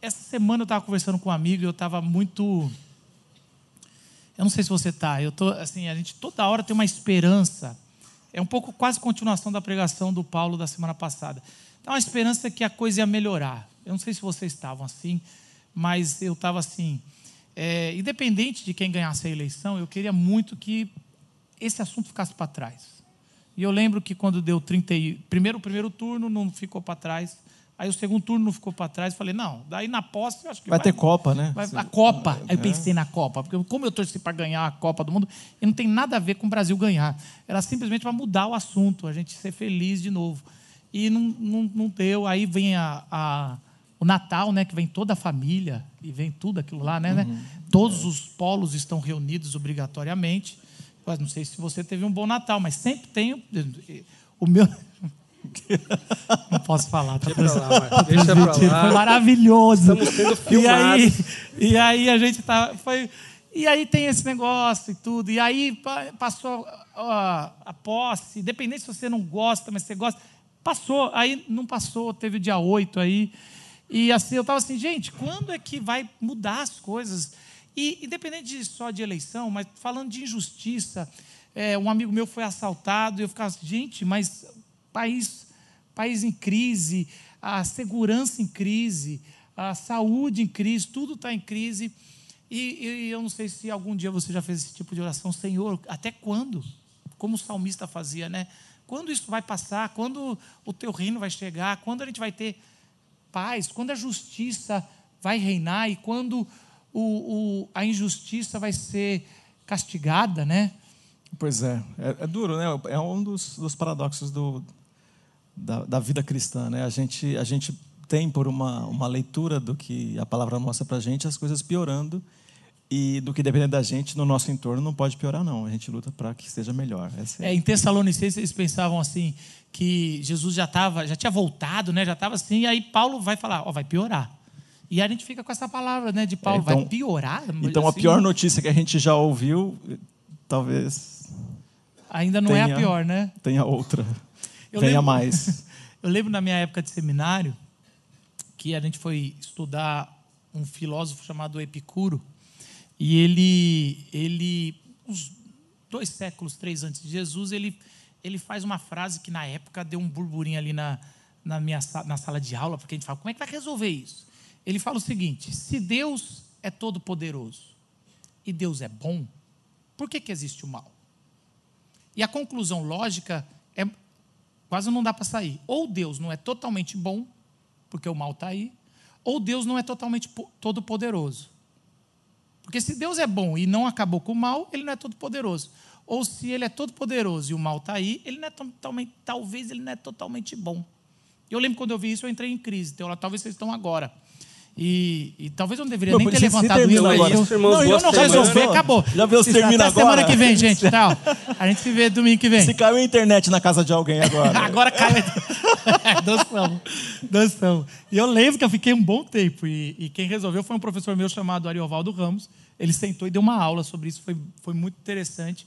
essa semana eu estava conversando com um amigo e eu estava muito. Eu não sei se você está. Eu tô assim, a gente toda hora tem uma esperança. É um pouco quase continuação da pregação do Paulo da semana passada. Então, uma esperança que a coisa ia melhorar. Eu não sei se vocês estavam assim, mas eu estava assim. É, independente de quem ganhasse a eleição, eu queria muito que esse assunto ficasse para trás. E eu lembro que quando deu 30, primeiro primeiro turno não ficou para trás, aí o segundo turno não ficou para trás, falei, não, daí na posse eu acho que vai, vai ter Copa, né? Vai, a Copa, aí eu é. pensei na Copa, porque como eu torci para ganhar a Copa do Mundo, e não tem nada a ver com o Brasil ganhar, era simplesmente para mudar o assunto, a gente ser feliz de novo. E não, não, não deu, aí vem a, a o Natal, né, que vem toda a família e vem tudo aquilo lá, né, né? uhum. Todos os polos estão reunidos obrigatoriamente. Mas não sei se você teve um bom Natal, mas sempre tem o meu. Não posso falar, tá? Deixa pra lá, deixa pra lá. Foi maravilhoso. Estamos sendo filmados. E aí, e aí a gente tá, foi, e aí tem esse negócio e tudo. E aí passou a, a posse, independente se você não gosta, mas você gosta, passou. Aí não passou, teve o dia 8 aí. E assim, eu estava assim, gente, quando é que vai mudar as coisas? E independente de, só de eleição, mas falando de injustiça, é, um amigo meu foi assaltado e eu ficava assim, gente, mas país, país em crise, a segurança em crise, a saúde em crise, tudo está em crise. E, e, eu não sei se algum dia você já fez esse tipo de oração, Senhor, até quando? Como o salmista fazia, né? Quando isso vai passar? Quando o teu reino vai chegar? Quando a gente vai ter paz, quando a justiça vai reinar e quando o, o, a injustiça vai ser castigada, né? Pois é, é, é duro, né? É um dos, dos paradoxos do, da, da, vida cristã, né? A gente, a gente tem por uma, uma leitura do que a palavra mostra para a gente as coisas piorando e do que depender da gente no nosso entorno não pode piorar não. A gente luta para que seja melhor. É, é, em Tessalonicenses eles pensavam assim que Jesus já estava, já tinha voltado, né? Já estava assim. E aí Paulo vai falar, ó, oh, vai piorar. E a gente fica com essa palavra, né, de Paulo, é, então, vai piorar. Então assim, a pior notícia que a gente já ouviu, talvez ainda não tenha, é a pior, né? Tenha outra. Eu Venha lembro, mais. Eu lembro na minha época de seminário que a gente foi estudar um filósofo chamado Epicuro e ele, ele uns dois séculos, três antes de Jesus, ele, ele faz uma frase que na época deu um burburinho ali na, na minha na sala de aula, porque a gente fala, como é que vai resolver isso? Ele fala o seguinte: se Deus é todo poderoso e Deus é bom, por que, que existe o mal? E a conclusão lógica é quase não dá para sair. Ou Deus não é totalmente bom, porque o mal está aí, ou Deus não é totalmente todo poderoso. Porque se Deus é bom e não acabou com o mal, ele não é todo poderoso. Ou se ele é todo poderoso e o mal está aí, ele não é totalmente, talvez ele não é totalmente bom. Eu lembro quando eu vi isso, eu entrei em crise. Então, talvez vocês estão agora. E, e, talvez eu não deveria nem ter levantado isso aí. Eu, não, eu não resolver, acabou. Já viu se termina agora? semana que vem, gente. Tchau. A gente se vê domingo que vem. Se caiu a internet na casa de alguém agora. agora caiu. dançamos. Dançamos. E eu lembro que eu fiquei um bom tempo. E, e, quem resolveu foi um professor meu chamado Ariovaldo Ramos. Ele sentou e deu uma aula sobre isso. Foi, foi muito interessante.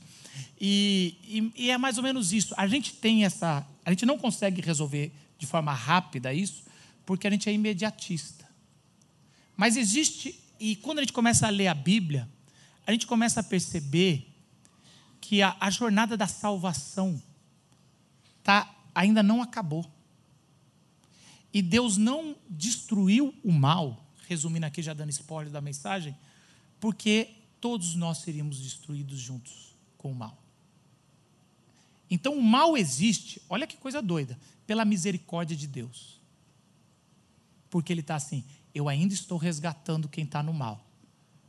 E, e, e é mais ou menos isso. A gente tem essa. A gente não consegue resolver de forma rápida isso, porque a gente é imediatista. Mas existe, e quando a gente começa a ler a Bíblia, a gente começa a perceber que a, a jornada da salvação tá, ainda não acabou. E Deus não destruiu o mal, resumindo aqui, já dando spoiler da mensagem, porque todos nós seríamos destruídos juntos com o mal. Então o mal existe, olha que coisa doida, pela misericórdia de Deus. Porque ele está assim: eu ainda estou resgatando quem está no mal.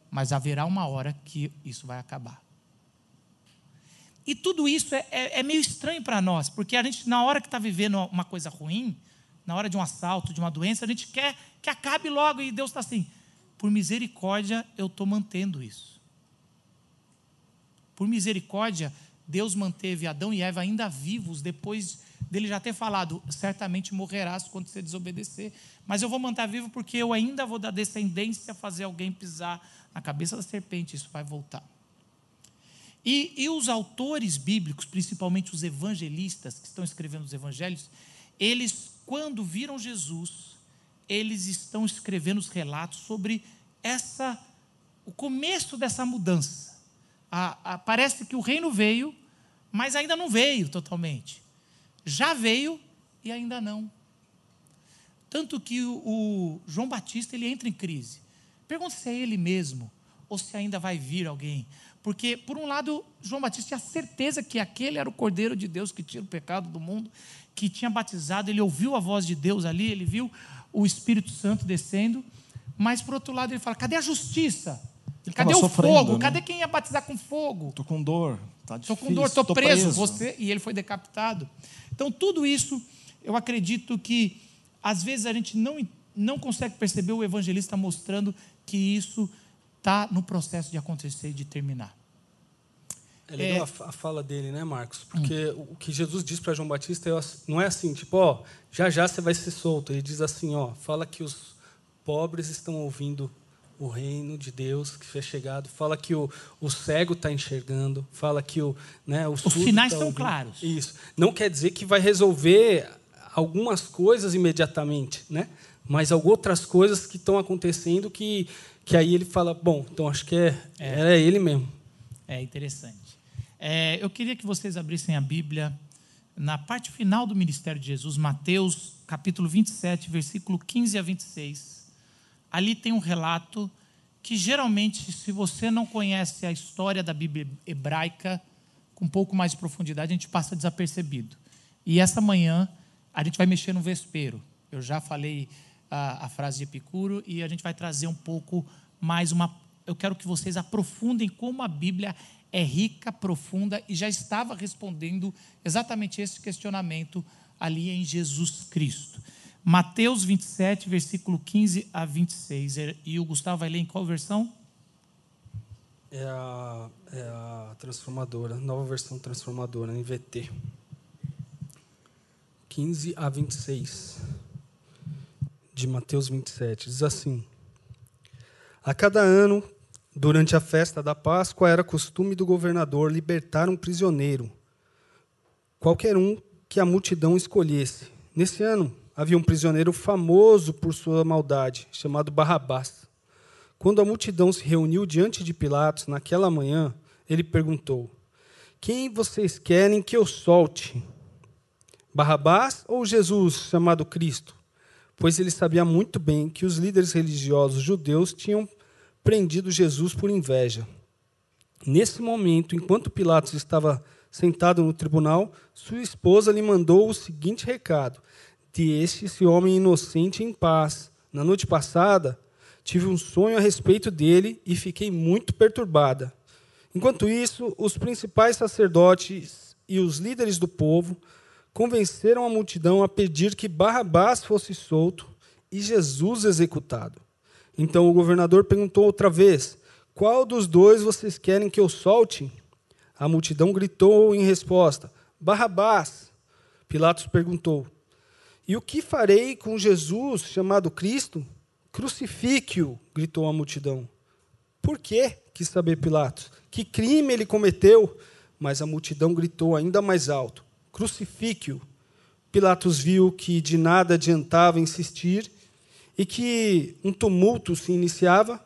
Mas haverá uma hora que isso vai acabar. E tudo isso é, é, é meio estranho para nós, porque a gente, na hora que está vivendo uma coisa ruim, na hora de um assalto, de uma doença, a gente quer que acabe logo e Deus está assim. Por misericórdia, eu estou mantendo isso. Por misericórdia, Deus manteve Adão e Eva ainda vivos depois dele já ter falado: certamente morrerás quando você desobedecer, mas eu vou manter vivo porque eu ainda vou dar descendência a fazer alguém pisar na cabeça da serpente, isso vai voltar. E, e os autores bíblicos, principalmente os evangelistas que estão escrevendo os evangelhos, eles, quando viram Jesus, eles estão escrevendo os relatos sobre essa o começo dessa mudança. A, a, parece que o reino veio, mas ainda não veio totalmente. Já veio e ainda não. Tanto que o, o João Batista ele entra em crise. Pergunta se é ele mesmo ou se ainda vai vir alguém. Porque, por um lado, João Batista tinha certeza que aquele era o Cordeiro de Deus que tira o pecado do mundo, que tinha batizado, ele ouviu a voz de Deus ali, ele viu o Espírito Santo descendo. Mas, por outro lado, ele fala: cadê a justiça? Ele cadê o sofrendo, fogo? né? Cadê quem ia batizar com fogo? Tô com dor, tá Estou difícil. com dor, estou tô preso. Você e ele foi decapitado. Então tudo isso, eu acredito que às vezes a gente não não consegue perceber o evangelista mostrando que isso está no processo de acontecer e de terminar. É legal a fa- a fala dele, né, Marcos? Porque o que Jesus diz para João Batista é não é assim, tipo, ó, já já você vai ser solto. Ele diz assim, ó, fala que os pobres estão ouvindo o reino de Deus que é chegado. Fala que o, o cego está enxergando. Fala que o, né, o surdo sinais tá são claros. Isso. Não quer dizer que vai resolver algumas coisas imediatamente, né? Mas algumas outras coisas que estão acontecendo que que aí ele fala, bom, então acho que é, era ele mesmo. É interessante. É, eu queria que vocês abrissem a Bíblia na parte final do ministério de Jesus, Mateus capítulo 27, versículo 15 a 26. Ali tem um relato que geralmente, se você não conhece a história da Bíblia hebraica com um pouco mais de profundidade, a gente passa desapercebido. E essa manhã a gente vai mexer no vespeiro. Eu já falei a, a frase de Epicuro e a gente vai trazer um pouco mais uma. Eu quero que vocês aprofundem como a Bíblia é rica, profunda e já estava respondendo exatamente esse questionamento ali em Jesus Cristo. Mateus 27, versículo 15 a 26. E o Gustavo vai ler em qual versão? É a, é a transformadora, nova versão transformadora, NVT. 15 a 26 de Mateus 27. Diz assim: A cada ano, durante a festa da Páscoa, era costume do governador libertar um prisioneiro, qualquer um que a multidão escolhesse. Nesse ano, havia um prisioneiro famoso por sua maldade, chamado Barrabás. Quando a multidão se reuniu diante de Pilatos naquela manhã, ele perguntou: Quem vocês querem que eu solte? Barrabás ou Jesus, chamado Cristo? Pois ele sabia muito bem que os líderes religiosos judeus tinham prendido Jesus por inveja. Nesse momento, enquanto Pilatos estava sentado no tribunal, sua esposa lhe mandou o seguinte recado: Deixe esse homem inocente em paz. Na noite passada, tive um sonho a respeito dele e fiquei muito perturbada. Enquanto isso, os principais sacerdotes e os líderes do povo convenceram a multidão a pedir que Barrabás fosse solto e Jesus executado. Então o governador perguntou outra vez: Qual dos dois vocês querem que eu solte? A multidão gritou em resposta: Barrabás. Pilatos perguntou: E o que farei com Jesus, chamado Cristo? Crucifique-o, gritou a multidão. Por quê? quis saber Pilatos. Que crime ele cometeu? Mas a multidão gritou ainda mais alto: Crucifique-o. Pilatos viu que de nada adiantava insistir e que um tumulto se iniciava.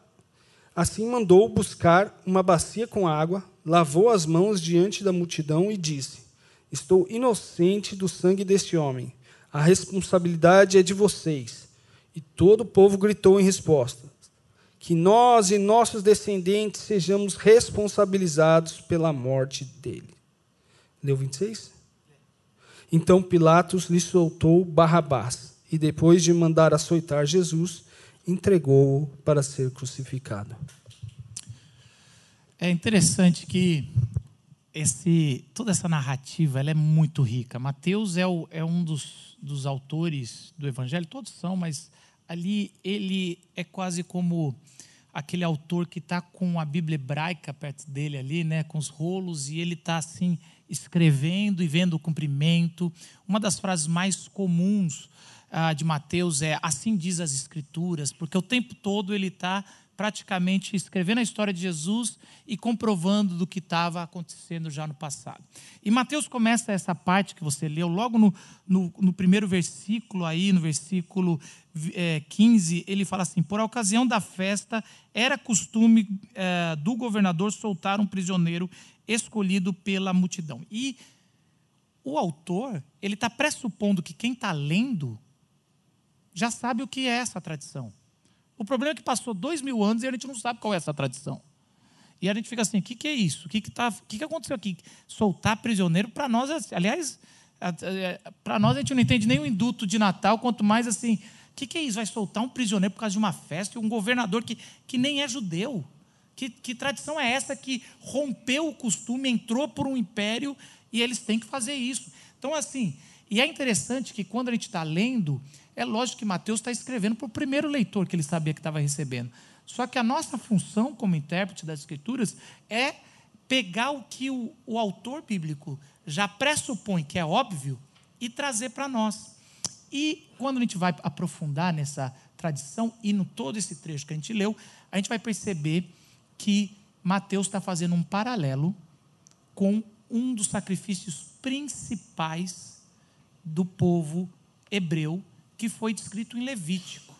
Assim mandou buscar uma bacia com água, lavou as mãos diante da multidão e disse: Estou inocente do sangue deste homem. A responsabilidade é de vocês. E todo o povo gritou em resposta: Que nós e nossos descendentes sejamos responsabilizados pela morte dele. Leu 26? Então Pilatos lhe soltou Barrabás e, depois de mandar açoitar Jesus, entregou-o para ser crucificado. É interessante que esse, toda essa narrativa ela é muito rica. Mateus é, o, é um dos, dos autores do Evangelho, todos são, mas ali ele é quase como aquele autor que está com a Bíblia hebraica perto dele ali, né, com os rolos, e ele está assim escrevendo e vendo o cumprimento. Uma das frases mais comuns ah, de Mateus é assim diz as Escrituras, porque o tempo todo ele está praticamente escrevendo a história de Jesus e comprovando do que estava acontecendo já no passado. E Mateus começa essa parte que você leu, logo no, no, no primeiro versículo, aí, no versículo é, 15, ele fala assim: Por ocasião da festa, era costume é, do governador soltar um prisioneiro escolhido pela multidão. E o autor, ele está pressupondo que quem está lendo já sabe o que é essa tradição. O problema é que passou dois mil anos e a gente não sabe qual é essa tradição. E a gente fica assim: o que, que é isso? O que, que, tá, que, que aconteceu aqui? Soltar prisioneiro, para nós, assim, aliás, para nós a gente não entende nem o induto de Natal, quanto mais assim: o que, que é isso? Vai soltar um prisioneiro por causa de uma festa e um governador que, que nem é judeu. Que, que tradição é essa que rompeu o costume, entrou por um império e eles têm que fazer isso? Então, assim, e é interessante que quando a gente está lendo, é lógico que Mateus está escrevendo para o primeiro leitor que ele sabia que estava recebendo. Só que a nossa função como intérprete das Escrituras é pegar o que o, o autor bíblico já pressupõe que é óbvio e trazer para nós. E quando a gente vai aprofundar nessa tradição e no todo esse trecho que a gente leu, a gente vai perceber que Mateus está fazendo um paralelo com um dos sacrifícios principais do povo hebreu que foi descrito em Levítico.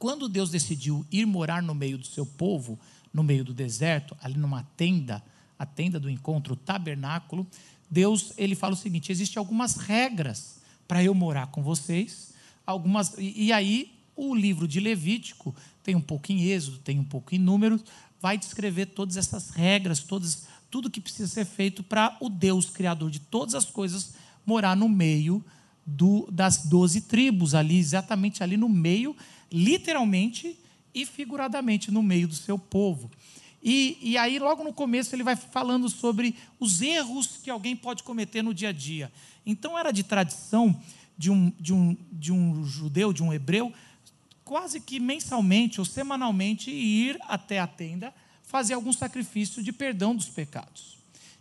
Quando Deus decidiu ir morar no meio do seu povo, no meio do deserto, ali numa tenda, a tenda do encontro, o tabernáculo, Deus ele fala o seguinte: existem algumas regras para eu morar com vocês, algumas e, e aí o livro de Levítico tem um pouco em Êxodo, tem um pouco em Números, vai descrever todas essas regras, todas tudo que precisa ser feito para o Deus criador de todas as coisas morar no meio do, das doze tribos, ali, exatamente ali no meio, literalmente e figuradamente no meio do seu povo. E, e aí, logo no começo, ele vai falando sobre os erros que alguém pode cometer no dia a dia. Então, era de tradição de um, de um, de um judeu, de um hebreu, quase que mensalmente ou semanalmente ir até a tenda fazer algum sacrifício de perdão dos pecados.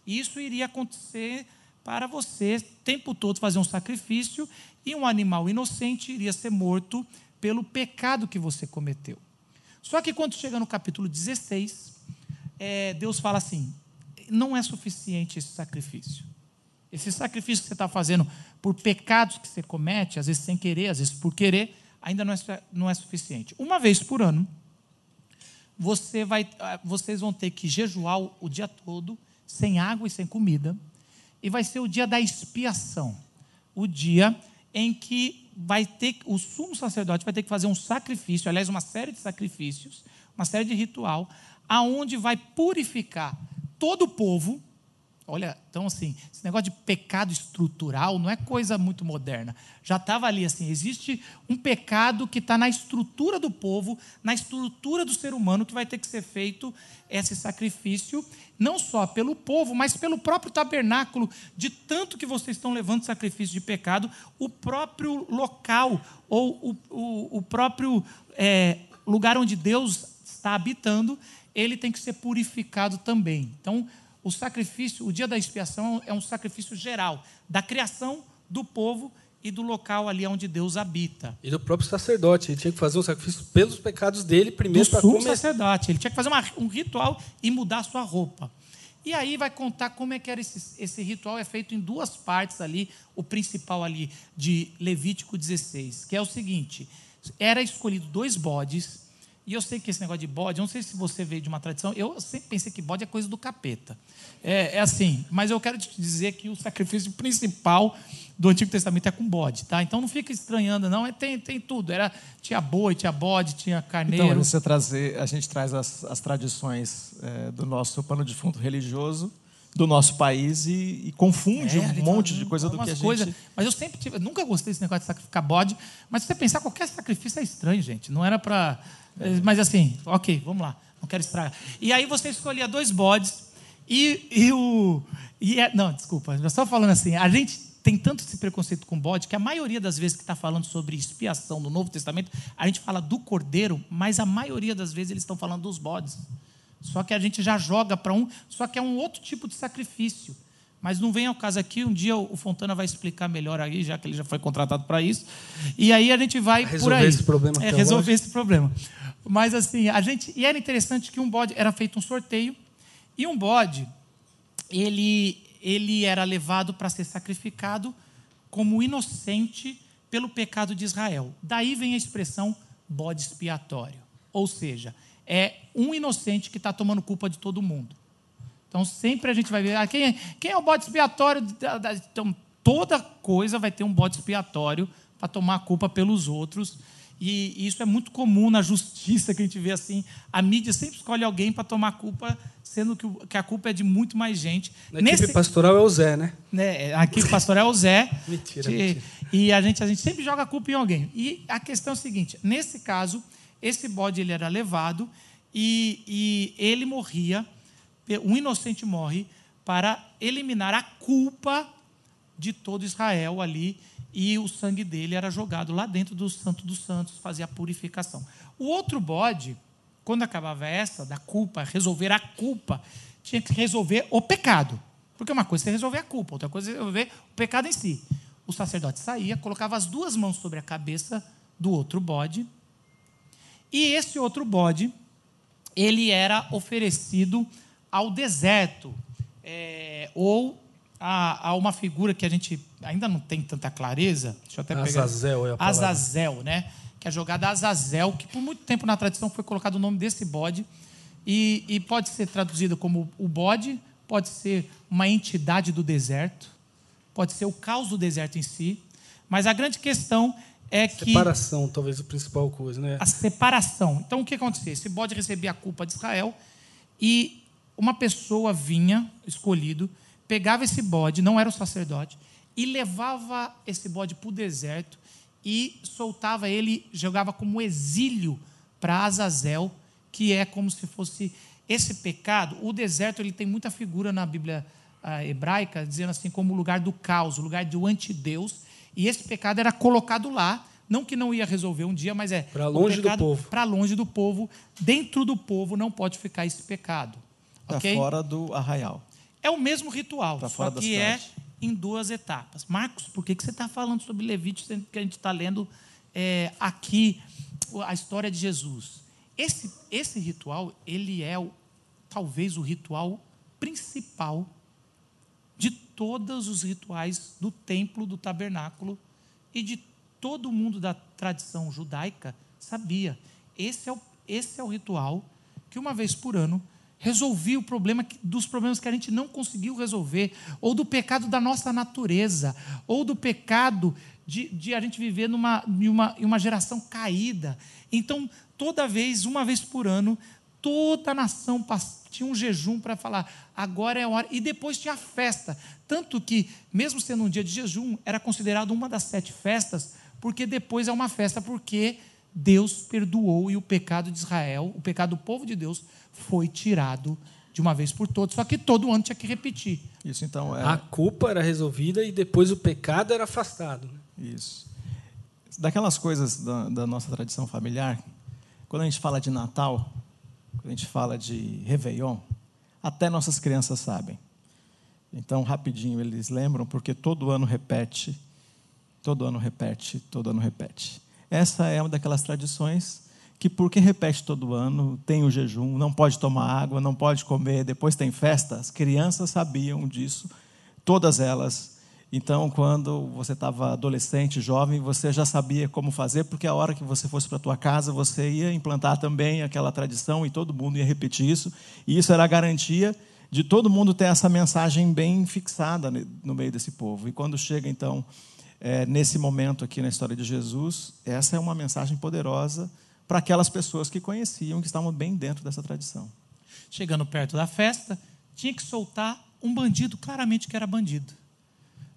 Isso iria acontecer para você, o tempo todo, fazer um sacrifício e um animal inocente iria ser morto pelo pecado que você cometeu. Só que quando chega no capítulo 16, é, Deus fala assim: não é suficiente esse sacrifício. Esse sacrifício que você está fazendo por pecados que você comete, às vezes sem querer, às vezes por querer, ainda não é, não é suficiente. Uma vez por ano, você vai, ah, vocês vão ter que jejuar o dia todo, sem água e sem comida e vai ser o dia da expiação. O dia em que vai ter o sumo sacerdote vai ter que fazer um sacrifício, aliás, uma série de sacrifícios, uma série de ritual, aonde vai purificar todo o povo Olha, então assim, esse negócio de pecado estrutural não é coisa muito moderna. Já estava ali assim, existe um pecado que está na estrutura do povo, na estrutura do ser humano, que vai ter que ser feito esse sacrifício, não só pelo povo, mas pelo próprio tabernáculo, de tanto que vocês estão levando sacrifício de pecado, o próprio local, ou o, o, o próprio é, lugar onde Deus está habitando, ele tem que ser purificado também. Então, o sacrifício, o dia da expiação é um sacrifício geral, da criação do povo e do local ali onde Deus habita. E do próprio sacerdote, ele tinha que fazer um sacrifício pelos pecados dele primeiro para comer. sacerdote, ele tinha que fazer uma, um ritual e mudar a sua roupa. E aí vai contar como é que era esse, esse ritual, é feito em duas partes ali, o principal ali de Levítico 16, que é o seguinte, era escolhido dois bodes, e eu sei que esse negócio de bode, eu não sei se você veio de uma tradição, eu sempre pensei que bode é coisa do capeta. É, é, assim, mas eu quero te dizer que o sacrifício principal do Antigo Testamento é com bode, tá? Então não fica estranhando, não. É, tem, tem tudo. Era, tinha boi, tinha bode, tinha carneiro. Então, você trazer, a gente traz as, as tradições é, do nosso pano de fundo religioso do nosso país e, e confunde é, um monte de coisa do que a gente... Coisa, mas eu sempre tive, nunca gostei desse negócio de sacrificar bode, mas se você pensar, qualquer sacrifício é estranho, gente. Não era para mas assim, ok, vamos lá, não quero estragar. E aí você escolhia dois bodes e, e o. E é, não, desculpa, só falando assim, a gente tem tanto esse preconceito com bode que a maioria das vezes que está falando sobre expiação no Novo Testamento, a gente fala do cordeiro, mas a maioria das vezes eles estão falando dos bodes. Só que a gente já joga para um, só que é um outro tipo de sacrifício. Mas não vem ao caso aqui, um dia o Fontana vai explicar melhor aí, já que ele já foi contratado para isso. E aí a gente vai resolver por aí. Esse problema é, resolver esse problema. Mas assim, a gente. E era interessante que um bode. Era feito um sorteio. E um bode, ele, ele era levado para ser sacrificado como inocente pelo pecado de Israel. Daí vem a expressão bode expiatório. Ou seja, é um inocente que está tomando culpa de todo mundo. Então sempre a gente vai ver ah, quem, é, quem é o bode expiatório. Então toda coisa vai ter um bode expiatório para tomar a culpa pelos outros. E isso é muito comum na justiça que a gente vê assim. A mídia sempre escolhe alguém para tomar a culpa, sendo que, a culpa é de muito mais gente. Na Nesse, equipe pastoral é o Zé, né? né a equipe pastoral é o Zé. mentira, de, mentira. E a gente, a gente sempre joga a culpa em alguém. E a questão é a seguinte: nesse caso, esse bode ele era levado e, e ele morria, um inocente morre, para eliminar a culpa de todo Israel ali e o sangue dele era jogado lá dentro do Santo dos Santos, fazia a purificação. O outro bode, quando acabava essa, da culpa, resolver a culpa, tinha que resolver o pecado. Porque uma coisa é resolver a culpa, outra coisa é resolver o pecado em si. O sacerdote saía, colocava as duas mãos sobre a cabeça do outro bode, e esse outro bode, ele era oferecido ao deserto, é, ou a, a, uma figura que a gente ainda não tem tanta clareza. Deixa eu até pegar. Azazel é a palavra. Azazel, né? Que é a jogada Azazel, que por muito tempo na tradição foi colocado o nome desse bode. E, e pode ser traduzido como o bode, pode ser uma entidade do deserto, pode ser o caos do deserto em si. Mas a grande questão é que. Separação, talvez a principal coisa, né? A separação. Então o que acontecia? Esse bode recebia a culpa de Israel e uma pessoa vinha, escolhido, pegava esse bode, não era o sacerdote, e levava esse bode para o deserto e soltava ele, jogava como exílio para Azazel, que é como se fosse esse pecado. O deserto ele tem muita figura na Bíblia uh, hebraica, dizendo assim como o lugar do caos, o lugar do antideus, e esse pecado era colocado lá, não que não ia resolver um dia, mas é para longe do povo. Para longe do povo, dentro do povo não pode ficar esse pecado. Está okay? fora do arraial. É o mesmo ritual, só que é em duas etapas. Marcos, por que, que você está falando sobre Levítico, sendo que a gente está lendo é, aqui a história de Jesus? Esse, esse ritual, ele é o, talvez o ritual principal de todos os rituais do templo, do tabernáculo e de todo mundo da tradição judaica sabia. Esse é o, esse é o ritual que uma vez por ano resolvia o problema dos problemas que a gente não conseguiu resolver, ou do pecado da nossa natureza, ou do pecado de, de a gente viver numa, em, uma, em uma geração caída. Então, toda vez, uma vez por ano, toda a nação tinha um jejum para falar, agora é a hora. E depois tinha a festa. Tanto que, mesmo sendo um dia de jejum, era considerado uma das sete festas, porque depois é uma festa, porque Deus perdoou e o pecado de Israel, o pecado do povo de Deus, foi tirado de uma vez por todas. Só que todo ano tinha que repetir. Isso então é... A culpa era resolvida e depois o pecado era afastado. Né? Isso. Daquelas coisas da, da, nossa tradição familiar, quando a gente fala de Natal, quando a gente fala de Réveillon, até nossas crianças sabem. Então, rapidinho, eles lembram, porque todo ano repete, todo ano repete, todo ano repete. Essa é uma daquelas tradições que, porque repete todo ano, tem o jejum, não pode tomar água, não pode comer, depois tem festa, as crianças sabiam disso, todas elas. Então, quando você estava adolescente, jovem, você já sabia como fazer, porque a hora que você fosse para a tua casa, você ia implantar também aquela tradição e todo mundo ia repetir isso. E isso era a garantia de todo mundo ter essa mensagem bem fixada no meio desse povo. E quando chega, então, é, nesse momento aqui na história de Jesus, essa é uma mensagem poderosa para aquelas pessoas que conheciam, que estavam bem dentro dessa tradição. Chegando perto da festa, tinha que soltar um bandido, claramente que era bandido.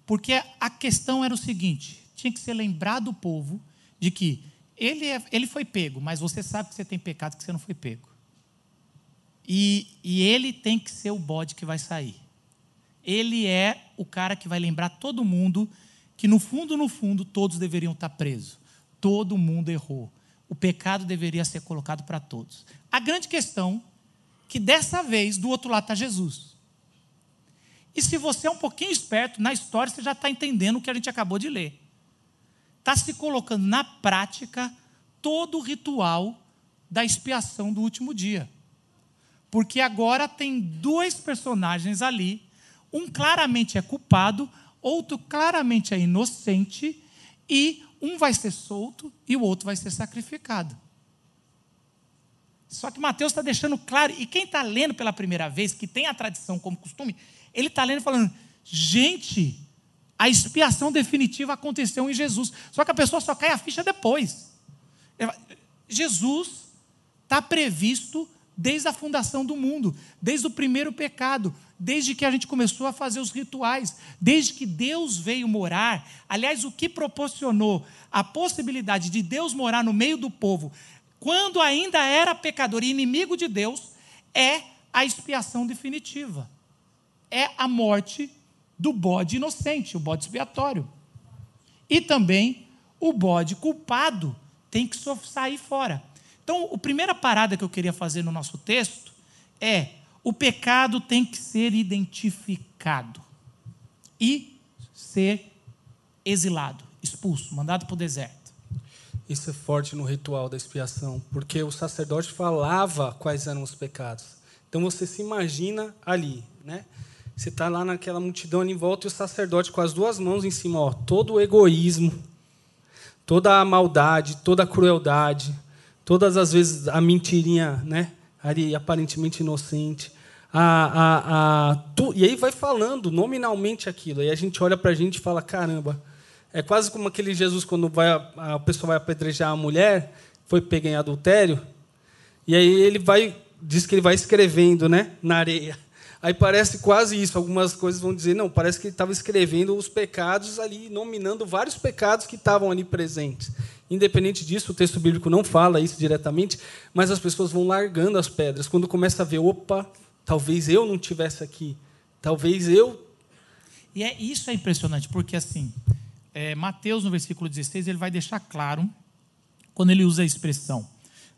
Porque a questão era o seguinte: tinha que ser lembrado o povo de que ele, é, ele foi pego, mas você sabe que você tem pecado que você não foi pego. E, e ele tem que ser o bode que vai sair. Ele é o cara que vai lembrar todo mundo que no fundo, no fundo, todos deveriam estar presos. Todo mundo errou. O pecado deveria ser colocado para todos. A grande questão que dessa vez do outro lado está Jesus. E se você é um pouquinho esperto na história, você já está entendendo o que a gente acabou de ler. Está se colocando na prática todo o ritual da expiação do último dia. Porque agora tem dois personagens ali, um claramente é culpado, outro claramente é inocente, e um vai ser solto e o outro vai ser sacrificado. Só que Mateus está deixando claro, e quem está lendo pela primeira vez, que tem a tradição como costume, ele está lendo falando: gente, a expiação definitiva aconteceu em Jesus. Só que a pessoa só cai a ficha depois. Jesus está previsto desde a fundação do mundo, desde o primeiro pecado, desde que a gente começou a fazer os rituais, desde que Deus veio morar. Aliás, o que proporcionou a possibilidade de Deus morar no meio do povo, quando ainda era pecador e inimigo de Deus, é a expiação definitiva. É a morte do bode inocente, o bode expiatório. E também o bode culpado tem que sair fora. Então, a primeira parada que eu queria fazer no nosso texto é: o pecado tem que ser identificado e ser exilado, expulso, mandado para o deserto. Isso é forte no ritual da expiação, porque o sacerdote falava quais eram os pecados. Então você se imagina ali, né? Você está lá naquela multidão ali em volta e o sacerdote com as duas mãos em cima, ó, todo o egoísmo, toda a maldade, toda a crueldade, todas as vezes a mentirinha, né? Ali aparentemente inocente. A, a, a, tu, e aí vai falando nominalmente aquilo. Aí a gente olha para a gente e fala: caramba, é quase como aquele Jesus quando vai, a, a pessoa vai apedrejar a mulher, foi pega em adultério, e aí ele vai, diz que ele vai escrevendo né, na areia. Aí parece quase isso. Algumas coisas vão dizer, não, parece que ele estava escrevendo os pecados ali, nominando vários pecados que estavam ali presentes. Independente disso, o texto bíblico não fala isso diretamente, mas as pessoas vão largando as pedras. Quando começa a ver, opa, talvez eu não tivesse aqui, talvez eu. E é isso é impressionante, porque assim, é, Mateus, no versículo 16, ele vai deixar claro, quando ele usa a expressão.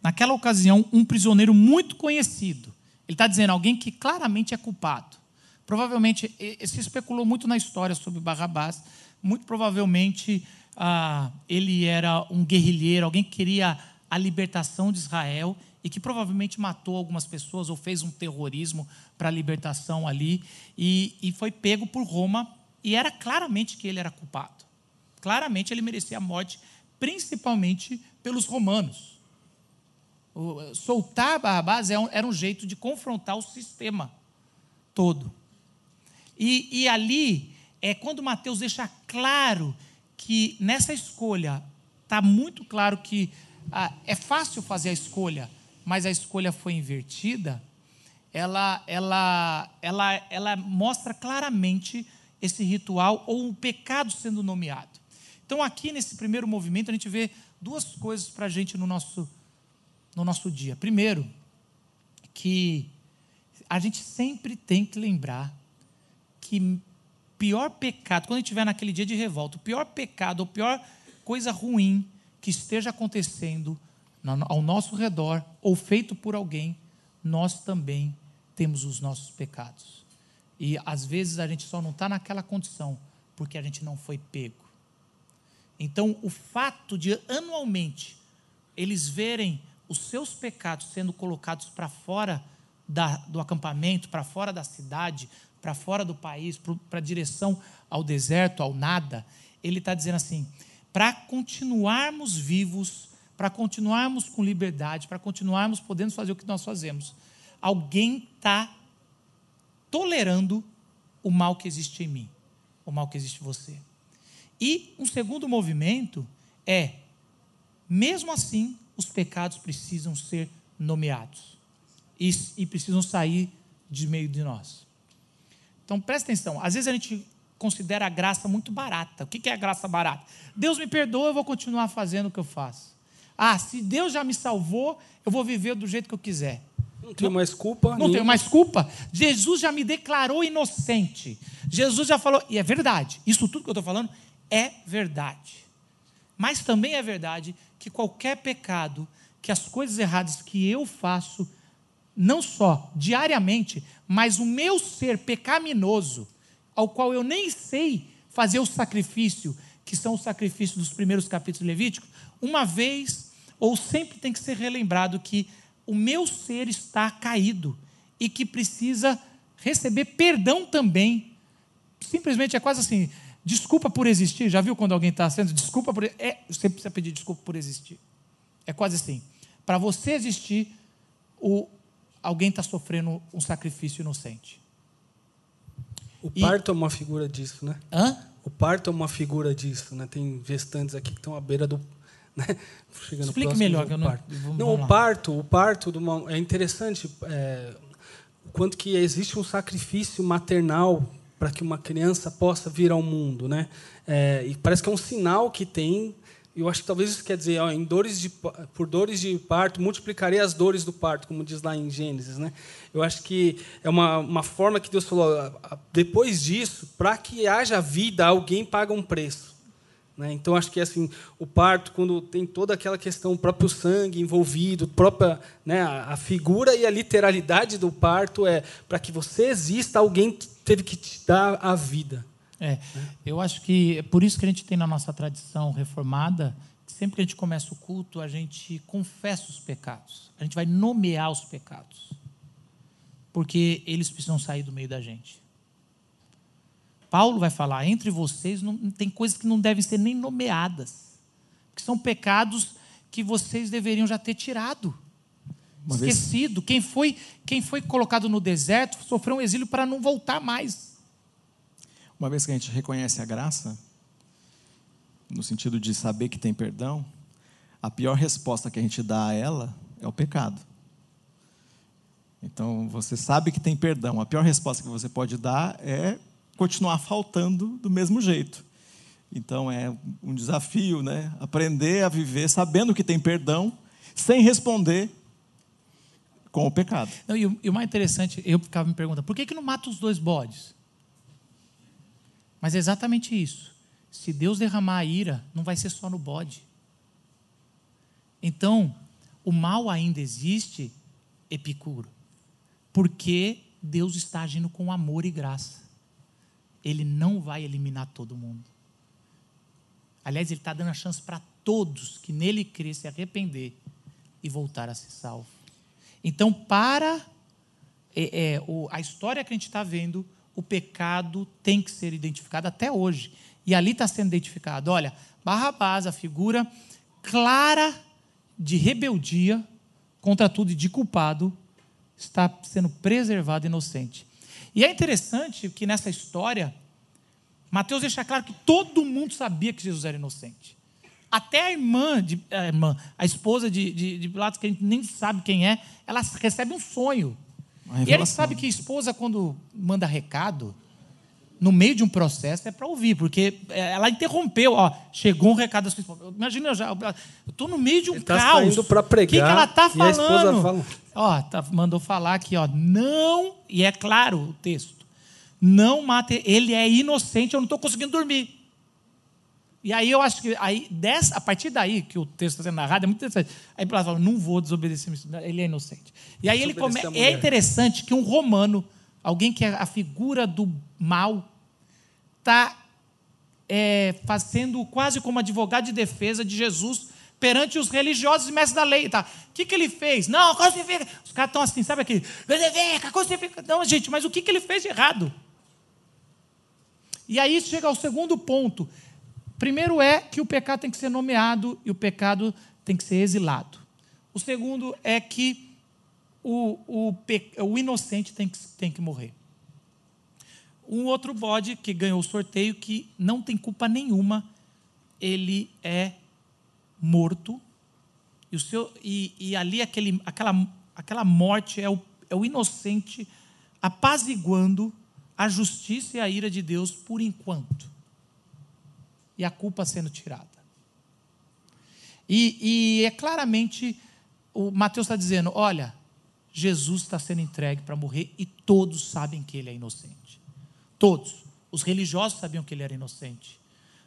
Naquela ocasião, um prisioneiro muito conhecido. Ele está dizendo alguém que claramente é culpado. Provavelmente, se especulou muito na história sobre Barrabás. Muito provavelmente, ah, ele era um guerrilheiro, alguém que queria a libertação de Israel e que provavelmente matou algumas pessoas ou fez um terrorismo para a libertação ali e, e foi pego por Roma e era claramente que ele era culpado. Claramente ele merecia a morte, principalmente pelos romanos. Soltar Barrabás é era um jeito de confrontar o sistema todo. E, e ali é quando Mateus deixa claro que nessa escolha está muito claro que ah, é fácil fazer a escolha, mas a escolha foi invertida. Ela, ela, ela, ela mostra claramente esse ritual ou um pecado sendo nomeado. Então, aqui nesse primeiro movimento, a gente vê duas coisas para a gente no nosso, no nosso dia. Primeiro, que a gente sempre tem que lembrar que pior pecado, quando a gente estiver naquele dia de revolta, o pior pecado, a pior coisa ruim que esteja acontecendo ao nosso redor ou feito por alguém, nós também temos os nossos pecados. E às vezes a gente só não está naquela condição porque a gente não foi pego. Então, o fato de anualmente eles verem os seus pecados sendo colocados para fora da, do acampamento, para fora da cidade, para fora do país, para a direção ao deserto, ao nada, ele está dizendo assim: para continuarmos vivos, para continuarmos com liberdade, para continuarmos podendo fazer o que nós fazemos, alguém está tolerando o mal que existe em mim, o mal que existe em você. E um segundo movimento é, mesmo assim, os pecados precisam ser nomeados e, e precisam sair de meio de nós. Então presta atenção, às vezes a gente considera a graça muito barata. O que é a graça barata? Deus me perdoa, eu vou continuar fazendo o que eu faço. Ah, se Deus já me salvou, eu vou viver do jeito que eu quiser. Não tenho mais culpa. Não nenhuma. tenho mais culpa. Jesus já me declarou inocente. Jesus já falou, e é verdade, isso tudo que eu estou falando é verdade. Mas também é verdade que qualquer pecado, que as coisas erradas que eu faço, não só diariamente, mas o meu ser pecaminoso, ao qual eu nem sei fazer o sacrifício, que são os sacrifícios dos primeiros capítulos levíticos, uma vez ou sempre tem que ser relembrado que o meu ser está caído e que precisa receber perdão também. Simplesmente é quase assim, desculpa por existir. Já viu quando alguém está sendo desculpa por é, você precisa pedir desculpa por existir. É quase assim. Para você existir, o, alguém está sofrendo um sacrifício inocente. O parto e, é uma figura disso, né? Hã? O parto é uma figura disso, né? Tem gestantes aqui que estão à beira do né? Explique melhor que eu não. Parto. não, o parto, o parto uma, é interessante. É, quanto que existe um sacrifício maternal para que uma criança possa vir ao mundo, né? É, e parece que é um sinal que tem eu acho que talvez isso quer dizer, ó, em dores de, por dores de parto, multiplicarei as dores do parto, como diz lá em Gênesis. Né? Eu acho que é uma, uma forma que Deus falou, depois disso, para que haja vida, alguém paga um preço. Né? Então, acho que assim, o parto, quando tem toda aquela questão, o próprio sangue envolvido, própria, né, a, figura e a literalidade do parto é para que você exista, alguém teve que te dar a vida. É, eu acho que é por isso que a gente tem na nossa tradição reformada, que sempre que a gente começa o culto, a gente confessa os pecados. A gente vai nomear os pecados. Porque eles precisam sair do meio da gente. Paulo vai falar, entre vocês não, tem coisas que não devem ser nem nomeadas. Que são pecados que vocês deveriam já ter tirado. Uma esquecido. Vez... Quem foi, quem foi colocado no deserto sofreu um exílio para não voltar mais. Uma vez que a gente reconhece a graça, no sentido de saber que tem perdão, a pior resposta que a gente dá a ela é o pecado. Então, você sabe que tem perdão, a pior resposta que você pode dar é continuar faltando do mesmo jeito. Então, é um desafio, né? Aprender a viver sabendo que tem perdão, sem responder com o pecado. Não, e, o, mais interessante, eu ficava me perguntando, por que, que não mata os dois bodes? Mas é exatamente isso. Se Deus derramar a ira, não vai ser só no bode. Então, o mal ainda existe, Epicuro, porque Deus está agindo com amor e graça. Ele não vai eliminar todo mundo. Aliás, Ele está dando a chance para todos que nele crer se arrepender e voltar a ser salvo. Então, para é, é, a história que a gente está vendo, o pecado tem que ser identificado até hoje. E ali está sendo identificado. Olha, Barrabás, a figura clara de rebeldia contra tudo e de culpado, está sendo preservado inocente. E é interessante que nessa história, Mateus deixa claro que todo mundo sabia que Jesus era inocente. Até a irmã, de, a, irmã, a esposa de, de, de Pilatos, que a gente nem sabe quem é, ela recebe um sonho e ele sabe que a esposa, quando manda recado, no meio de um processo, é para ouvir, porque ela interrompeu. Ó, chegou um recado da sua esposa. Imagina, eu já estou no meio de um ele tá caos. Para pregar. O que, que ela está falando? Fala... Ó, tá, mandou falar aqui, ó, não, e é claro o texto, não mate, ele é inocente, eu não estou conseguindo dormir. E aí eu acho que aí, dessa, a partir daí que o texto está sendo narrado, é muito interessante. Aí Pilatos fala, não vou desobedecer, ele é inocente. E aí ele come... é interessante que um romano, alguém que é a figura do mal, está é, fazendo quase como advogado de defesa de Jesus perante os religiosos e mestres da lei. Tá? O que, que ele fez? Não, crucifica. Os caras estão assim, sabe aquele? Crucifica. Não, gente, mas o que, que ele fez de errado? E aí chega ao segundo ponto Primeiro é que o pecado tem que ser nomeado e o pecado tem que ser exilado. O segundo é que o, o, o inocente tem que, tem que morrer. Um outro bode que ganhou o sorteio, que não tem culpa nenhuma, ele é morto. E, o seu, e, e ali aquele, aquela, aquela morte é o, é o inocente apaziguando a justiça e a ira de Deus por enquanto e a culpa sendo tirada. E, e é claramente, o Mateus está dizendo: olha, Jesus está sendo entregue para morrer e todos sabem que ele é inocente. Todos. Os religiosos sabiam que ele era inocente.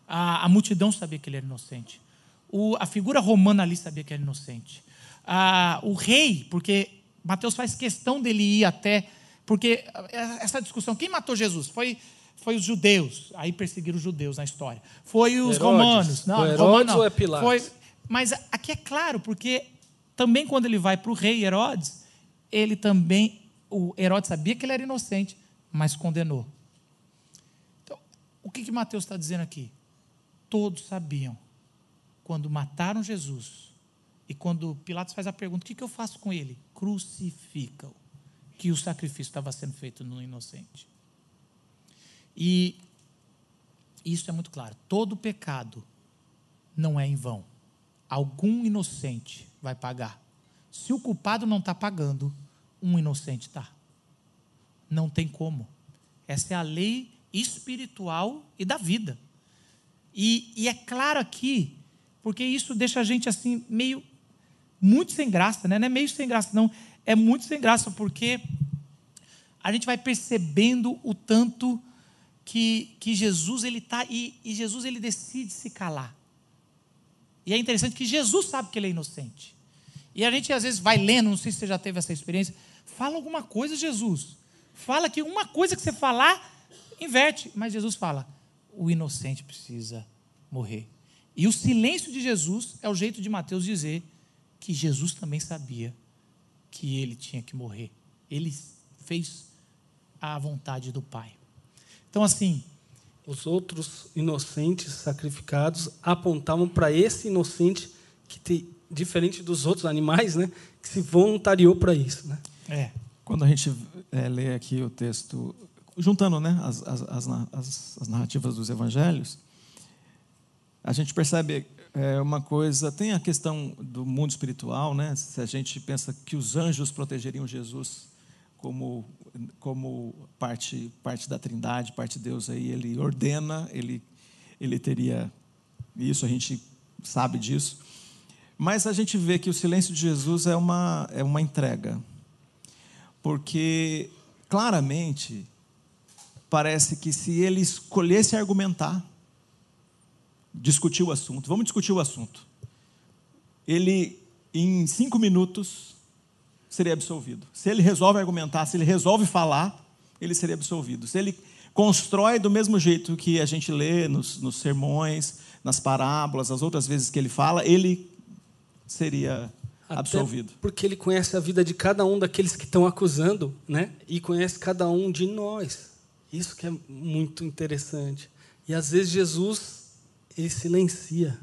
A, a multidão sabia que ele era inocente. O, a figura romana ali sabia que era inocente. A, o rei, porque Mateus faz questão dele ir até. Porque essa discussão, quem matou Jesus? Foi foi os judeus, aí perseguiram os judeus na história. Foi os Herodes. romanos. Não, Herodes não. ou é Pilatos? Foi, Mas aqui é claro, porque também quando ele vai para o rei Herodes, ele também, o Herodes sabia que ele era inocente, mas condenou. Então, o que, que Mateus está dizendo aqui? Todos sabiam, quando mataram Jesus, e quando Pilatos faz a pergunta: o que, que eu faço com ele? Crucifica-o. Que o sacrifício estava sendo feito no inocente. E isso é muito claro. Todo pecado não é em vão. Algum inocente vai pagar. Se o culpado não está pagando, um inocente está. Não tem como. Essa é a lei espiritual e da vida. E, e, é claro aqui, porque isso deixa a gente assim, meio. muito sem graça, né? Não é meio sem graça, não. É muito sem graça, porque a gente vai percebendo o tanto que, que Jesus ele está e, e Jesus ele decide se calar. E é interessante que Jesus sabe que ele é inocente. E a gente às vezes vai lendo, não sei se você já teve essa experiência, fala alguma coisa, Jesus. Fala que uma coisa que você falar, inverte. Mas Jesus fala: o inocente precisa morrer. E o silêncio de Jesus é o jeito de Mateus dizer que Jesus também sabia que ele tinha que morrer. Ele fez a vontade do Pai. Então, assim. Os outros inocentes sacrificados apontavam para esse inocente que, te, diferente dos outros animais, né, que se voluntariou para isso. Né? É. Quando a gente é, lê aqui o texto, juntando né, as, as, as, as narrativas dos evangelhos, a gente percebe é, uma coisa. Tem a questão do mundo espiritual, né? Se a gente pensa que os anjos protegeriam Jesus como como parte parte da Trindade, parte de Deus aí, ele ordena, ele ele teria isso, a gente sabe disso. Mas a gente vê que o silêncio de Jesus é uma é uma entrega. Porque claramente parece que se ele escolhesse argumentar, discutir o assunto, vamos discutir o assunto. Ele em cinco minutos seria absolvido. Se ele resolve argumentar, se ele resolve falar, ele seria absolvido. Se ele constrói do mesmo jeito que a gente lê nos, nos sermões, nas parábolas, as outras vezes que ele fala, ele seria Até absolvido. Porque ele conhece a vida de cada um daqueles que estão acusando, né? E conhece cada um de nós. Isso que é muito interessante. E às vezes Jesus ele silencia.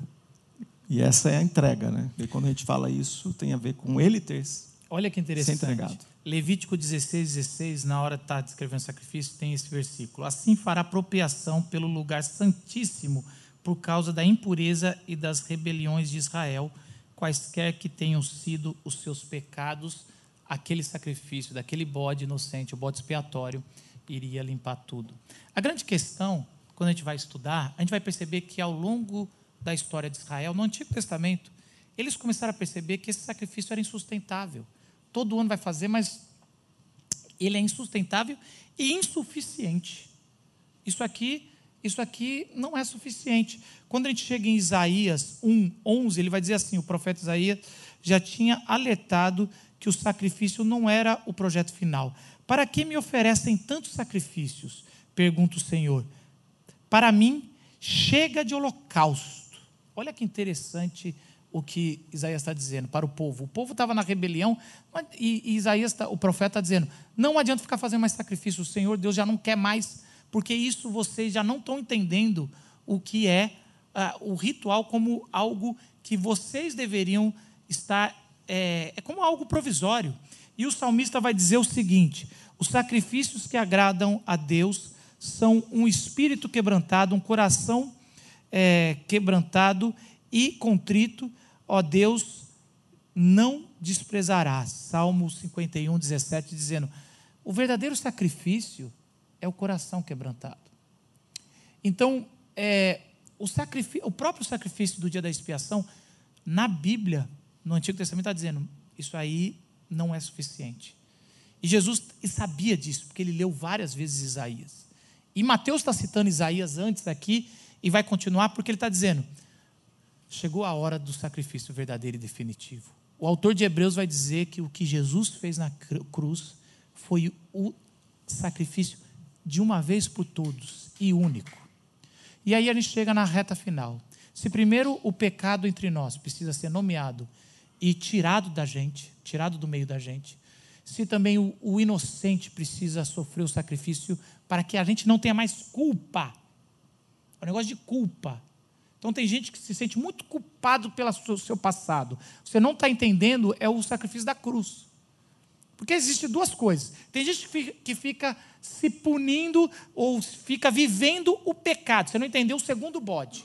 E essa é a entrega, né? E quando a gente fala isso, tem a ver com ele ter Olha que interessante. Levítico 16, 16, na hora de estar descrevendo o sacrifício, tem esse versículo. Assim fará apropriação pelo lugar santíssimo por causa da impureza e das rebeliões de Israel, quaisquer que tenham sido os seus pecados, aquele sacrifício daquele bode inocente, o bode expiatório, iria limpar tudo. A grande questão, quando a gente vai estudar, a gente vai perceber que ao longo da história de Israel, no Antigo Testamento, eles começaram a perceber que esse sacrifício era insustentável todo ano vai fazer, mas ele é insustentável e insuficiente. Isso aqui, isso aqui não é suficiente. Quando a gente chega em Isaías 1, 11, ele vai dizer assim: o profeta Isaías já tinha alertado que o sacrifício não era o projeto final. Para que me oferecem tantos sacrifícios? Pergunta o Senhor. Para mim, chega de holocausto. Olha que interessante o que Isaías está dizendo para o povo. O povo estava na rebelião e, Isaías, tá, o profeta, está dizendo: não adianta ficar fazendo mais sacrifício, o Senhor Deus já não quer mais, porque isso vocês já não estão entendendo o que é uh, o ritual como algo que vocês deveriam estar, é, é como algo provisório. E o salmista vai dizer o seguinte: os sacrifícios que agradam a Deus são um espírito quebrantado, um coração é, quebrantado e contrito ó Deus, não desprezarás. Salmo 51, 17, dizendo: o verdadeiro sacrifício é o coração quebrantado. Então, é, o, o, próprio sacrifício do dia da expiação, na Bíblia, no Antigo Testamento, está dizendo: isso aí não é suficiente. E Jesus sabia disso, porque ele leu várias vezes Isaías. E Mateus está citando Isaías antes aqui, e vai continuar, porque ele está dizendo: chegou a hora do sacrifício verdadeiro e definitivo. O autor de Hebreus vai dizer que o que Jesus fez na cruz foi o sacrifício de uma vez por todos e único. E aí a gente chega na reta final. Se primeiro o pecado entre nós precisa ser nomeado e tirado da gente, tirado do meio da gente, se também o, o inocente precisa sofrer o sacrifício para que a gente não tenha mais culpa. É um negócio de culpa. Então tem gente que se sente muito culpado pelo seu passado. Você não está entendendo é o sacrifício da cruz. Porque existem duas coisas. Tem gente que fica se punindo ou fica vivendo o pecado. Você não entendeu o segundo bode.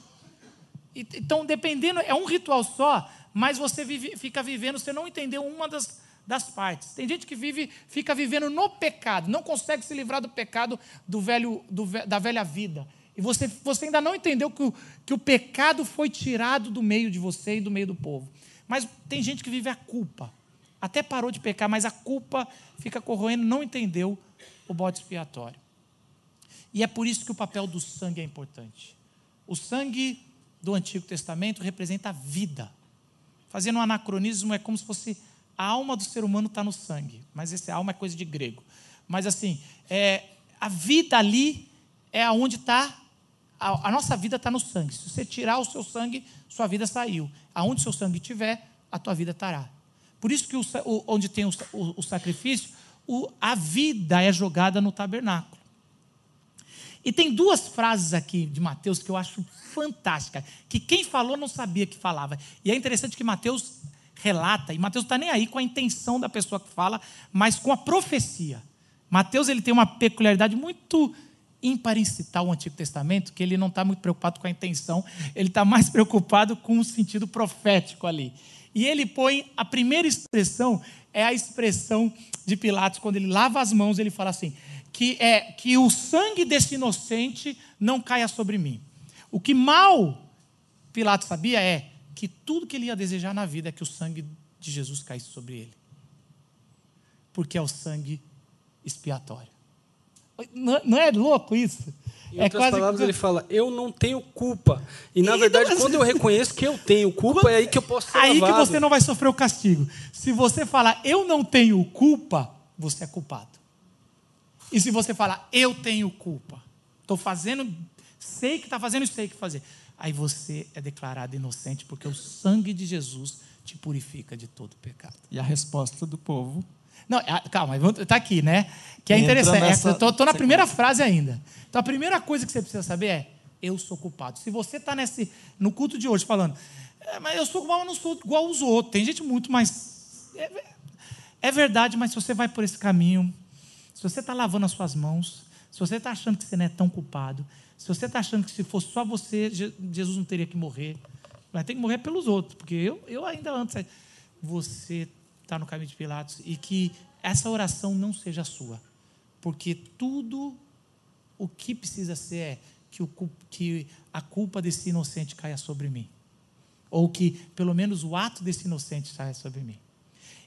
Então, dependendo, é um ritual só, mas você vive, fica vivendo, você não entendeu uma das, das partes. Tem gente que vive, fica vivendo no pecado, não consegue se livrar do pecado do velho, do, da velha vida. E você, você ainda não entendeu que o, que o pecado foi tirado do meio de você e do meio do povo. Mas tem gente que vive a culpa. Até parou de pecar, mas a culpa fica corroendo, não entendeu o bode expiatório. E é por isso que o papel do sangue é importante. O sangue do Antigo Testamento representa a vida. Fazendo um anacronismo, é como se fosse a alma do ser humano está no sangue. Mas essa alma é coisa de grego. Mas assim, é, a vida ali é aonde está a, a nossa vida está no sangue. Se você tirar o seu sangue, sua vida saiu. Aonde seu sangue estiver, a tua vida estará. Por isso que o, o, onde tem o, o sacrifício, a vida é jogada no tabernáculo. E tem duas frases aqui de Mateus que eu acho fantásticas, que quem falou não sabia que falava. E é interessante que Mateus relata, e Mateus está nem aí com a intenção da pessoa que fala, mas com a profecia. Mateus ele tem uma peculiaridade muito ímpar em citar o Antigo Testamento, que ele não está muito preocupado com a intenção, ele está mais preocupado com o sentido profético ali. E ele põe a primeira expressão, é a expressão de Pilatos, quando ele lava as mãos, ele fala assim: que é que o sangue desse inocente não caia sobre mim. O que mal Pilatos sabia é que tudo que ele ia desejar na vida é que o sangue de Jesus caísse sobre ele. Porque é o sangue expiatório. Não é louco isso? Em é outras quase... palavras, ele fala: Eu não tenho culpa. E, na e verdade, não... quando eu reconheço que eu tenho culpa, quando... é aí que eu posso ser Aí lavado. que você não vai sofrer o castigo. Se você falar, eu não tenho culpa, você é culpado. E se você falar, eu tenho culpa, estou fazendo, sei que está fazendo e sei que fazer, aí você é declarado inocente, porque o sangue de Jesus te purifica de todo pecado. E a resposta do povo não, calma, está aqui, né? Que é interessante. É, Estou na primeira frase ainda. Então a primeira coisa que você precisa saber é: eu sou culpado. Se você está no culto de hoje falando, é, mas eu sou culpado, mas não sou igual aos outros. Tem gente muito mais. É, é verdade, mas se você vai por esse caminho, se você está lavando as suas mãos, se você está achando que você não é tão culpado, se você está achando que se fosse só você, Jesus não teria que morrer, vai ter que morrer pelos outros, porque eu, eu ainda antes. Você está no caminho de Pilatos e que essa oração não seja sua, porque tudo o que precisa ser é que, o, que a culpa desse inocente caia sobre mim, ou que pelo menos o ato desse inocente caia sobre mim.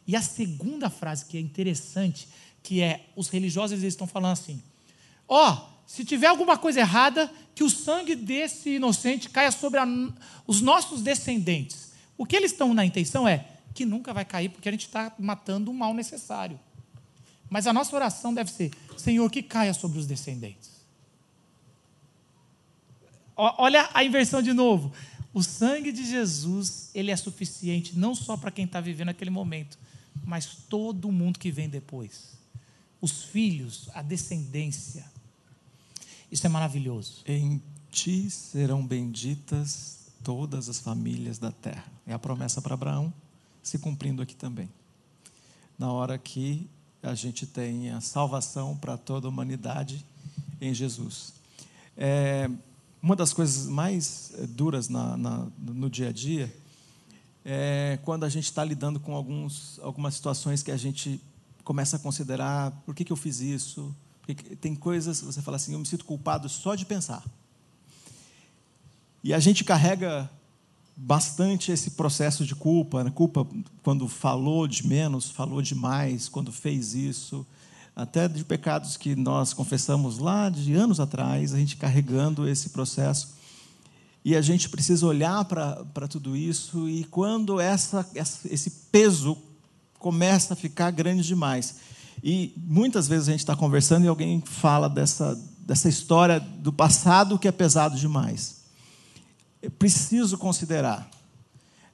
E a segunda frase que é interessante, que é os religiosos eles estão falando assim: ó, oh, se tiver alguma coisa errada, que o sangue desse inocente caia sobre a, os nossos descendentes. O que eles estão na intenção é que nunca vai cair, porque a gente está matando um mal necessário. Mas a nossa oração deve ser: Senhor, que caia sobre os descendentes. Olha a inversão de novo. O sangue de Jesus, ele é suficiente não só para quem está vivendo aquele momento, mas todo mundo que vem depois. Os filhos, a descendência. Isso é maravilhoso. Em ti serão benditas todas as famílias da terra. É a promessa para Abraão se cumprindo aqui também. Na hora que a gente tem a salvação para toda a humanidade em Jesus. É, uma das coisas mais eh, duras na, na, no dia a dia é quando a gente está lidando com alguns, algumas situações que a gente começa a considerar por que, que eu fiz isso. Porque tem coisas, você fala assim, eu me sinto culpado só de pensar. E a gente carrega bastante esse processo de culpa, né? culpa quando falou de menos, falou demais, quando fez isso, até de pecados que nós confessamos lá de anos atrás, a gente carregando esse processo. E a gente precisa olhar para tudo isso, e quando essa, esse peso começa a ficar grande demais. E muitas vezes a gente está conversando e alguém fala dessa, dessa história do passado que é pesado demais é preciso considerar.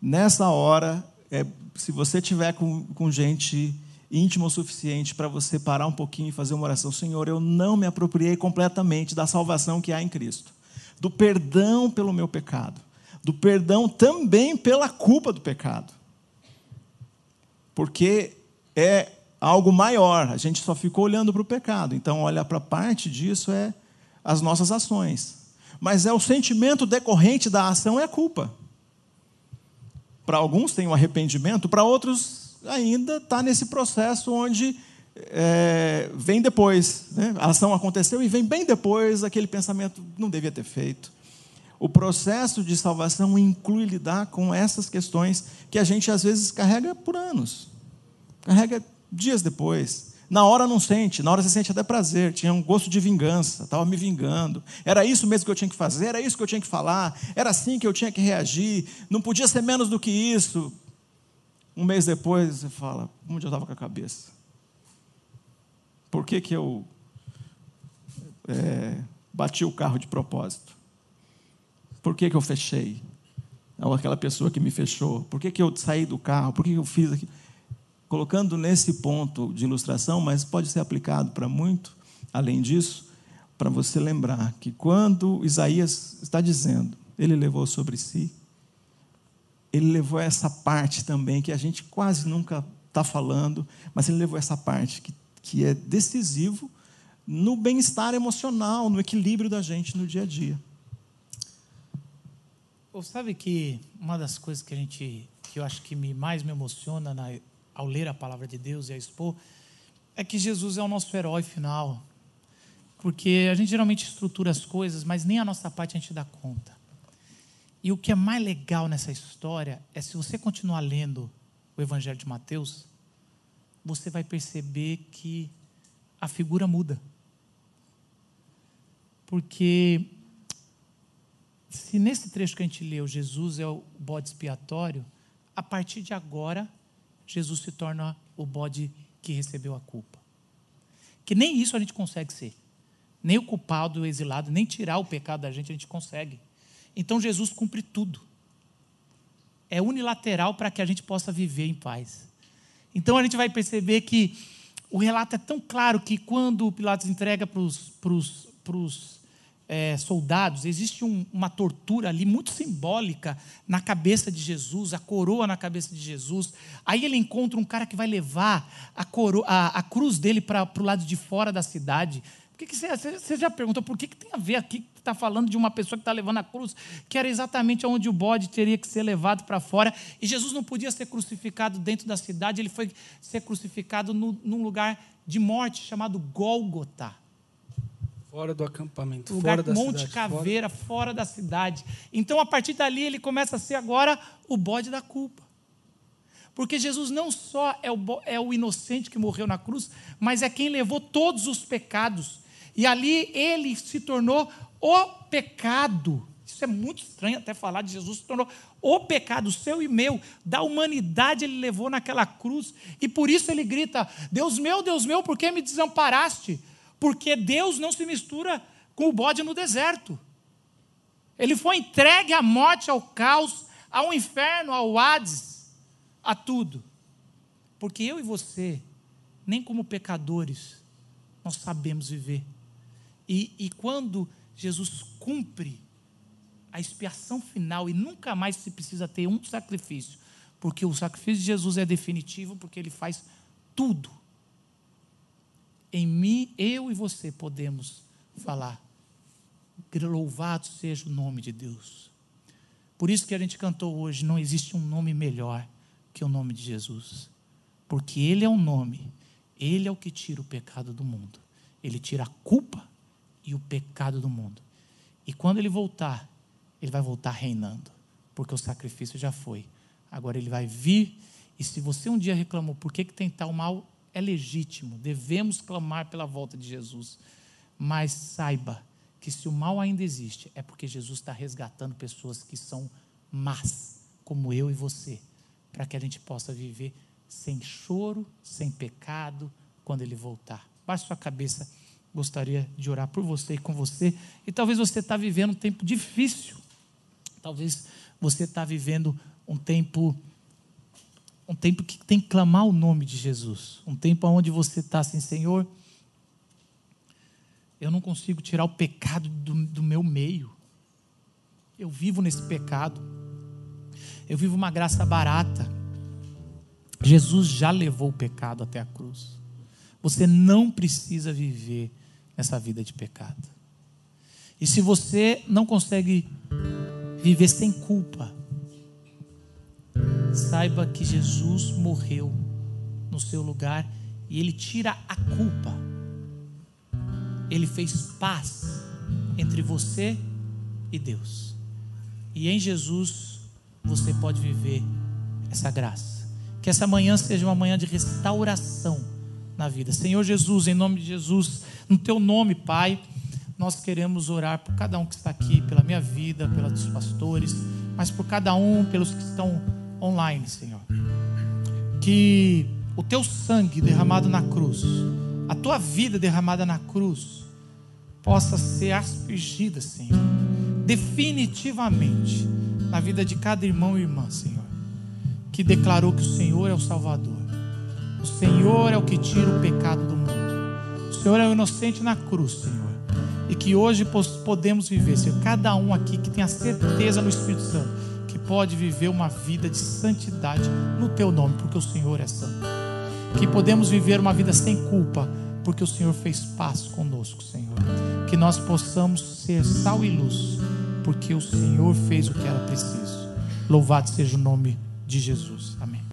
Nessa hora, é, se você tiver com, com gente íntima o suficiente para você parar um pouquinho e fazer uma oração, Senhor, eu não me apropriei completamente da salvação que há em Cristo, do perdão pelo meu pecado, do perdão também pela culpa do pecado. Porque é algo maior, a gente só ficou olhando para o pecado, então olhar para parte disso é as nossas ações. Mas é o sentimento decorrente da ação é a culpa. Para alguns tem o um arrependimento, para outros ainda está nesse processo onde é, vem depois. Né? A ação aconteceu e vem bem depois aquele pensamento não devia ter feito. O processo de salvação inclui lidar com essas questões que a gente às vezes carrega por anos, carrega dias depois. Na hora não sente, na hora você sente até prazer, tinha um gosto de vingança, estava me vingando. Era isso mesmo que eu tinha que fazer, era isso que eu tinha que falar, era assim que eu tinha que reagir, não podia ser menos do que isso. Um mês depois você fala, onde eu estava com a cabeça? Por que, que eu é, bati o carro de propósito? Por que, que eu fechei? Ou aquela pessoa que me fechou? Por que, que eu saí do carro? Por que, que eu fiz aquilo? Colocando nesse ponto de ilustração, mas pode ser aplicado para muito além disso, para você lembrar que quando Isaías está dizendo, ele levou sobre si, ele levou essa parte também que a gente quase nunca está falando, mas ele levou essa parte que, que é decisivo no bem-estar emocional, no equilíbrio da gente no dia a dia. Você sabe que uma das coisas que a gente, que eu acho que me, mais me emociona na ao ler a palavra de Deus e a expor, é que Jesus é o nosso herói final. Porque a gente geralmente estrutura as coisas, mas nem a nossa parte a gente dá conta. E o que é mais legal nessa história é se você continuar lendo o Evangelho de Mateus, você vai perceber que a figura muda. Porque se nesse trecho que a gente leu, Jesus é o bode expiatório, a partir de agora Jesus se torna o bode que recebeu a culpa. Que nem isso a gente consegue ser. Nem o culpado, o exilado, nem tirar o pecado da gente a gente consegue. Então Jesus cumpre tudo. É unilateral para que a gente possa viver em paz. Então a gente vai perceber que o relato é tão claro que quando Pilatos entrega para os é, soldados, existe um, uma tortura ali muito simbólica na cabeça de Jesus, a coroa na cabeça de Jesus. Aí ele encontra um cara que vai levar a, coroa, a, a cruz dele para o lado de fora da cidade. Por que que você, já perguntou por que, que tem a ver aqui que está falando de uma pessoa que está levando a cruz, que era exatamente onde o bode teria que ser levado para fora, e Jesus não podia ser crucificado dentro da cidade, ele foi ser crucificado no, num lugar de morte chamado Gólgota. Fora do acampamento, lugar fora da Monte cidade, Caveira, fora... fora da cidade. Então, a partir dali, ele começa a ser agora o bode da culpa. Porque Jesus não só é o, é o inocente que morreu na cruz, mas é quem levou todos os pecados. E ali ele se tornou o pecado. Isso é muito estranho até falar de Jesus, se tornou o pecado seu e meu, da humanidade ele levou naquela cruz. E por isso ele grita: Deus meu, Deus meu, por que me desamparaste? Porque Deus não se mistura com o bode no deserto. Ele foi entregue à morte, ao caos, ao inferno, ao Hades, a tudo. Porque eu e você, nem como pecadores, nós sabemos viver. E, e quando Jesus cumpre a expiação final e nunca mais se precisa ter um sacrifício, porque o sacrifício de Jesus é definitivo, porque ele faz tudo em mim, eu e você podemos falar. Louvado seja o nome de Deus. Por isso que a gente cantou hoje: não existe um nome melhor que o nome de Jesus. Porque Ele é o um nome, Ele é o que tira o pecado do mundo. Ele tira a culpa e o pecado do mundo. E quando Ele voltar, Ele vai voltar reinando. Porque o sacrifício já foi. Agora Ele vai vir. E se você um dia reclamou, por que, que tem tal mal? É legítimo, devemos clamar pela volta de Jesus. Mas saiba que se o mal ainda existe, é porque Jesus está resgatando pessoas que são más, como eu e você, para que a gente possa viver sem choro, sem pecado, quando Ele voltar. Baixe sua cabeça, gostaria de orar por você e com você. E talvez você está vivendo um tempo difícil, Talvez você está vivendo um tempo um tempo que tem que clamar o nome de Jesus. Um tempo onde você está assim, Senhor, eu não consigo tirar o pecado do, do meu meio. Eu vivo nesse pecado. Eu vivo uma graça barata. Jesus já levou o pecado até a cruz. Você não precisa viver nessa vida de pecado. E se você não consegue viver sem culpa, saiba que Jesus morreu no seu lugar e ele tira a culpa. Ele fez paz entre você e Deus. E em Jesus você pode viver essa graça. Que essa manhã seja uma manhã de restauração na vida. Senhor Jesus, em nome de Jesus, no teu nome, Pai, nós queremos orar por cada um que está aqui, pela minha vida, pelos pastores, mas por cada um, pelos que estão online, Senhor. Que o teu sangue derramado na cruz, a tua vida derramada na cruz, possa ser aspergida, Senhor, definitivamente na vida de cada irmão e irmã, Senhor, que declarou que o Senhor é o Salvador, o Senhor é o que tira o pecado do mundo, o Senhor é o inocente na cruz, Senhor, e que hoje podemos viver, Senhor, cada um aqui que tem a certeza no Espírito Santo pode viver uma vida de santidade no teu nome, porque o Senhor é santo. Que podemos viver uma vida sem culpa, porque o Senhor fez paz conosco, Senhor. Que nós possamos ser sal e luz, porque o Senhor fez o que era preciso. Louvado seja o nome de Jesus. Amém.